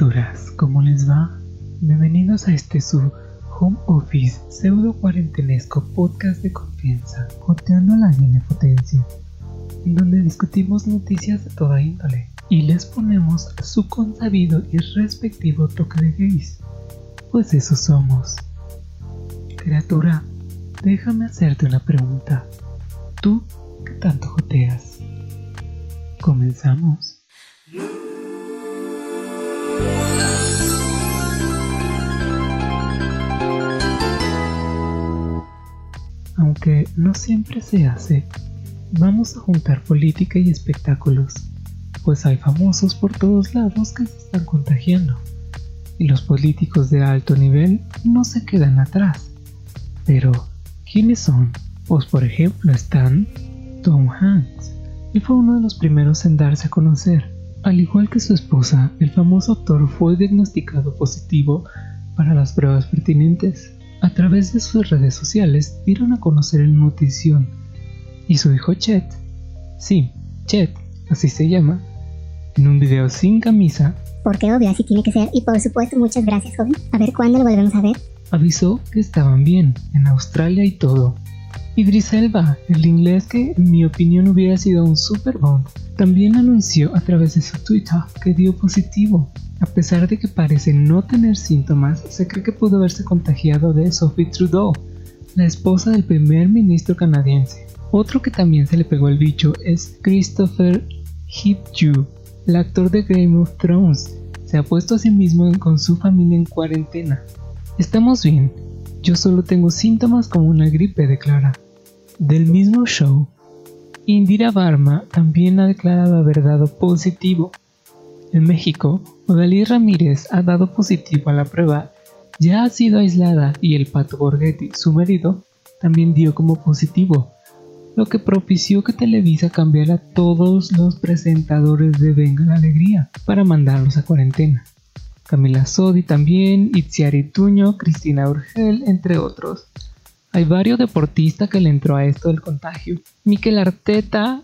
criaturas, ¿cómo les va? Bienvenidos a este su home office pseudo cuarentenesco podcast de confianza, joteando la potencia, en donde discutimos noticias de toda índole y les ponemos su consabido y respectivo toque de gays, pues eso somos. Criatura, déjame hacerte una pregunta. ¿Tú qué tanto joteas? Comenzamos. Aunque no siempre se hace, vamos a juntar política y espectáculos, pues hay famosos por todos lados que se están contagiando, y los políticos de alto nivel no se quedan atrás. Pero, ¿quiénes son? Pues por ejemplo están Tom Hanks, y fue uno de los primeros en darse a conocer. Al igual que su esposa, el famoso actor fue diagnosticado positivo para las pruebas pertinentes a través de sus redes sociales dieron a conocer el notición. Y su hijo Chet, sí, Chet, así se llama, en un video sin camisa, porque obvio así tiene que ser. Y por supuesto muchas gracias joven, a ver cuándo lo volvemos a ver, avisó que estaban bien, en Australia y todo. Idris Elba, el inglés que en mi opinión hubiera sido un super bond, también anunció a través de su Twitter que dio positivo a pesar de que parece no tener síntomas, se cree que pudo haberse contagiado de Sophie Trudeau, la esposa del primer ministro canadiense. Otro que también se le pegó el bicho es Christopher Hipju, el actor de Game of Thrones. Se ha puesto a sí mismo con su familia en cuarentena. Estamos bien, yo solo tengo síntomas como una gripe, declara. Del mismo show, Indira Varma también ha declarado haber dado positivo. En México, Odalí Ramírez ha dado positivo a la prueba, ya ha sido aislada y el Pato Borghetti, su marido, también dio como positivo, lo que propició que Televisa cambiara a todos los presentadores de Venga la Alegría para mandarlos a cuarentena. Camila Sodi también, Itziari Tuño, Cristina Urgel, entre otros. Hay varios deportistas que le entró a esto del contagio. Miquel Arteta,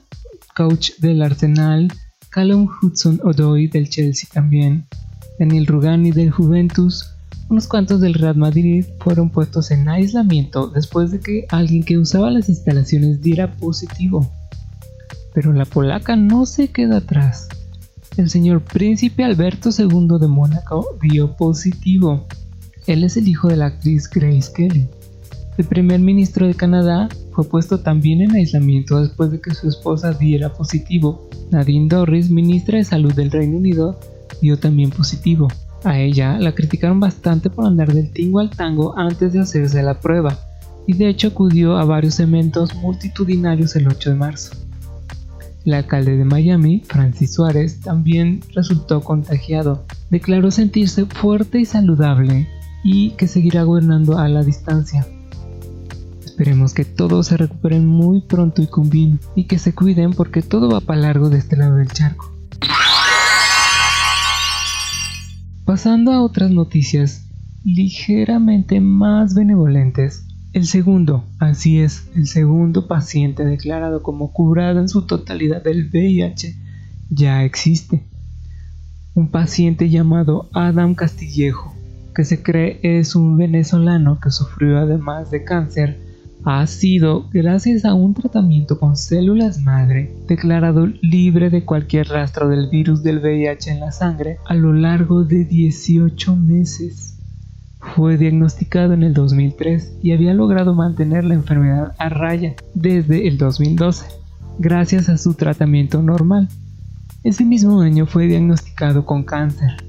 coach del Arsenal, Callum Hudson-Odoi del Chelsea también, Daniel Rugani del Juventus, unos cuantos del Real Madrid fueron puestos en aislamiento después de que alguien que usaba las instalaciones diera positivo. Pero la polaca no se queda atrás. El señor Príncipe Alberto II de Mónaco dio positivo. Él es el hijo de la actriz Grace Kelly. El primer ministro de Canadá fue puesto también en aislamiento después de que su esposa diera positivo. Nadine Dorris, ministra de Salud del Reino Unido, dio también positivo. A ella la criticaron bastante por andar del tingo al tango antes de hacerse la prueba, y de hecho acudió a varios eventos multitudinarios el 8 de marzo. El alcalde de Miami, Francis Suárez, también resultó contagiado. Declaró sentirse fuerte y saludable y que seguirá gobernando a la distancia. Esperemos que todos se recuperen muy pronto y con bien y que se cuiden porque todo va para largo de este lado del charco. Pasando a otras noticias ligeramente más benevolentes, el segundo, así es, el segundo paciente declarado como curado en su totalidad del VIH ya existe. Un paciente llamado Adam Castillejo, que se cree es un venezolano que sufrió además de cáncer ha sido, gracias a un tratamiento con células madre, declarado libre de cualquier rastro del virus del VIH en la sangre a lo largo de 18 meses. Fue diagnosticado en el 2003 y había logrado mantener la enfermedad a raya desde el 2012, gracias a su tratamiento normal. Ese mismo año fue diagnosticado con cáncer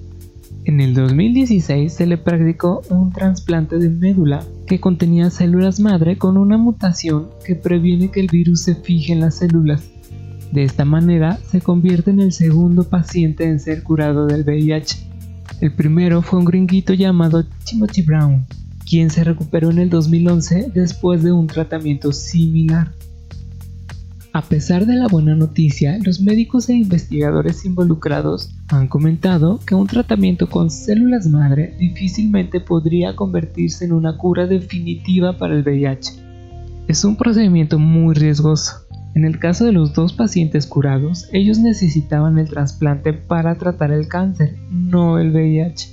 en el 2016 se le practicó un trasplante de médula que contenía células madre con una mutación que previene que el virus se fije en las células. De esta manera se convierte en el segundo paciente en ser curado del VIH. El primero fue un gringuito llamado Timothy Brown, quien se recuperó en el 2011 después de un tratamiento similar. A pesar de la buena noticia, los médicos e investigadores involucrados han comentado que un tratamiento con células madre difícilmente podría convertirse en una cura definitiva para el VIH. Es un procedimiento muy riesgoso, En el caso de los dos pacientes curados, ellos necesitaban el trasplante para tratar el cáncer, no el VIH.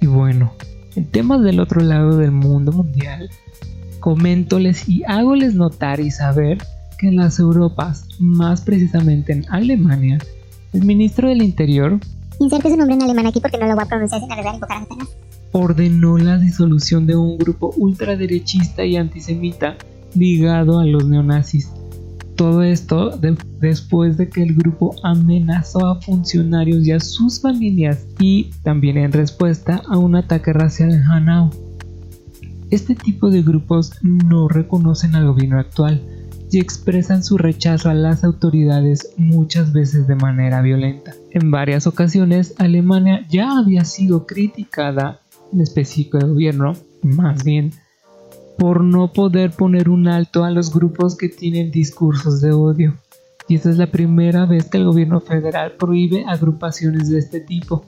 Y bueno, en temas del otro lado del mundo mundial, comentoles y hagoles notar y saber que en las Europas, más precisamente en Alemania, el ministro del Interior Inserte su nombre en alemán aquí porque no lo voy a pronunciar sin arriesgar invocar a Satanás ordenó la disolución de un grupo ultraderechista y antisemita ligado a los neonazis. Todo esto después de que el grupo amenazó a funcionarios y a sus familias y también en respuesta a un ataque racial en Hanau. Este tipo de grupos no reconocen al gobierno actual y expresan su rechazo a las autoridades muchas veces de manera violenta. En varias ocasiones Alemania ya había sido criticada en específico el gobierno, más bien, por no poder poner un alto a los grupos que tienen discursos de odio. Y esta es la primera vez que el gobierno federal prohíbe agrupaciones de este tipo.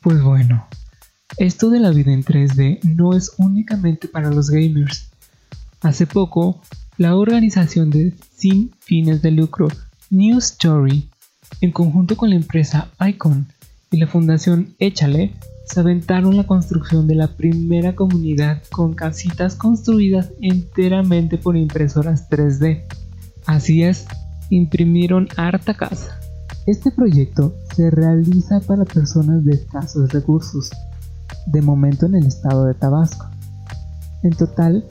Pues bueno, esto de la vida en 3D no es únicamente para los gamers. Hace poco, la organización de sin fines de lucro New Story, en conjunto con la empresa Icon, y la Fundación Échale se aventaron la construcción de la primera comunidad con casitas construidas enteramente por impresoras 3D. Así es, imprimieron harta casa. Este proyecto se realiza para personas de escasos recursos, de momento en el estado de Tabasco. En total,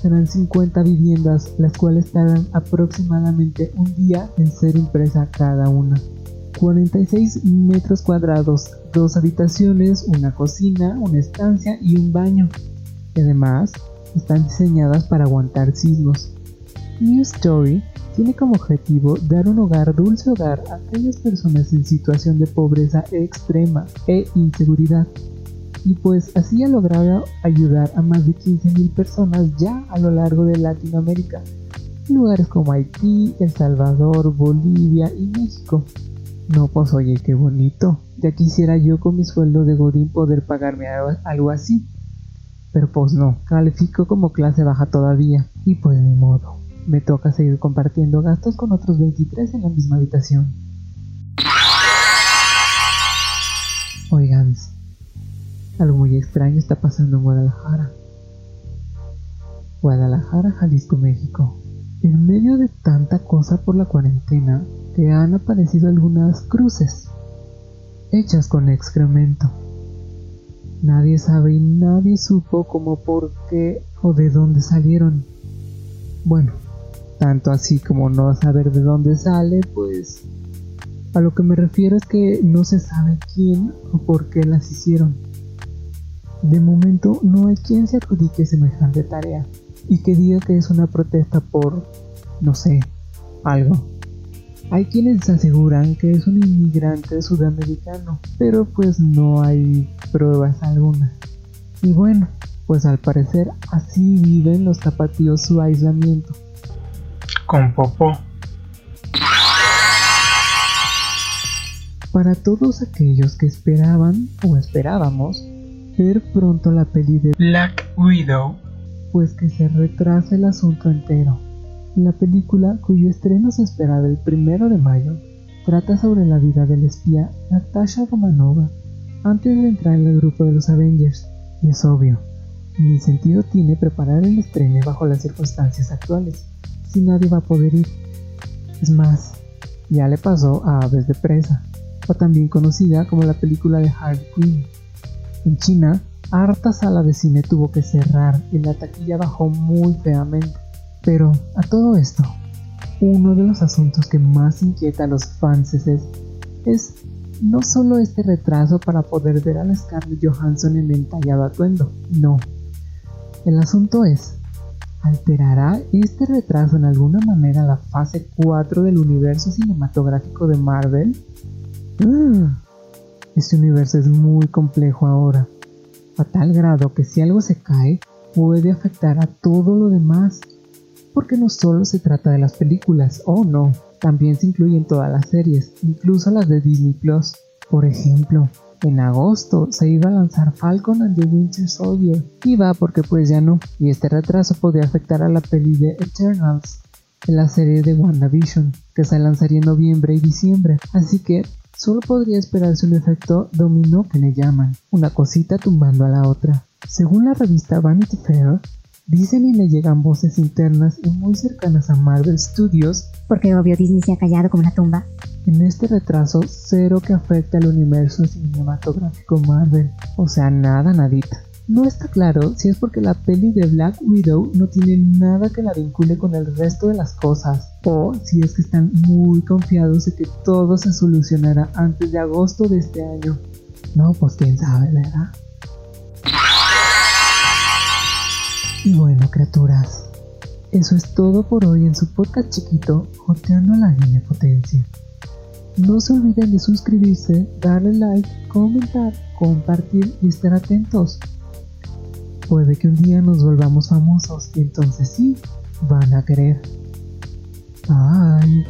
serán 50 viviendas, las cuales tardan aproximadamente un día en ser impresa cada una. 46 metros cuadrados, dos habitaciones, una cocina, una estancia y un baño. además están diseñadas para aguantar sismos. New Story tiene como objetivo dar un hogar dulce hogar a aquellas personas en situación de pobreza extrema e inseguridad. Y pues así ha logrado ayudar a más de 15.000 personas ya a lo largo de Latinoamérica, lugares como Haití, El Salvador, Bolivia y México. No, pues oye, qué bonito. Ya quisiera yo con mi sueldo de Godín poder pagarme algo así. Pero pues no, califico como clase baja todavía. Y pues ni modo. Me toca seguir compartiendo gastos con otros 23 en la misma habitación. Oigan, algo muy extraño está pasando en Guadalajara. Guadalajara, Jalisco, México. En medio de tanta cosa por la cuarentena, que han aparecido algunas cruces hechas con excremento. Nadie sabe y nadie supo cómo, por qué o de dónde salieron. Bueno, tanto así como no saber de dónde sale, pues a lo que me refiero es que no se sabe quién o por qué las hicieron. De momento no hay quien se adjudique semejante tarea y que diga que es una protesta por, no sé, algo. Hay quienes aseguran que es un inmigrante sudamericano, pero pues no hay pruebas alguna. Y bueno, pues al parecer así viven los zapatillos su aislamiento. Con popó. Para todos aquellos que esperaban o esperábamos ver pronto la peli de Black Widow, pues que se retrasa el asunto entero. La película, cuyo estreno se esperaba el primero de mayo, trata sobre la vida del espía Natasha Romanova antes de entrar en el grupo de los Avengers, y es obvio, ni sentido tiene preparar el estreno bajo las circunstancias actuales, si nadie va a poder ir. Es más, ya le pasó a Aves de Presa, o también conocida como la película de Harley Quinn. En China, harta sala de cine tuvo que cerrar y la taquilla bajó muy feamente. Pero a todo esto, uno de los asuntos que más inquieta a los fans es, no solo este retraso para poder ver a la Scarlett Johansson en entallado atuendo, no. El asunto es, ¿alterará este retraso en alguna manera la fase 4 del universo cinematográfico de Marvel? Mm, este universo es muy complejo ahora, a tal grado que si algo se cae, puede afectar a todo lo demás porque no solo se trata de las películas, oh no, también se incluyen todas las series, incluso las de Disney Plus. Por ejemplo, En agosto se iba a lanzar Falcon and the Winter Soldier. Y va porque pues ya no. Y este retraso podría afectar a la peli de Eternals, la serie de WandaVision, que se lanzaría en noviembre y diciembre. Así que solo podría esperarse un efecto dominó que le llaman, una cosita tumbando a la otra. Según la revista Vanity Fair, dicen y le llegan voces internas y muy cercanas a Marvel Studios porque obvio Disney se ha callado como una tumba. En este retraso, cero que afecta al universo cinematográfico Marvel, o sea, nada nadita. No está claro si es porque la peli de Black Widow no tiene nada que la vincule con el resto de las cosas, o si es que están muy confiados de que todo se solucionará antes de agosto de este año. No, pues quién sabe, ¿verdad? Y bueno, criaturas, eso es todo por hoy en su podcast chiquito, Joteando la Potencia. No se olviden de suscribirse, darle like, comentar, compartir y estar atentos. Puede que un día nos volvamos famosos y entonces sí, van a querer. Bye.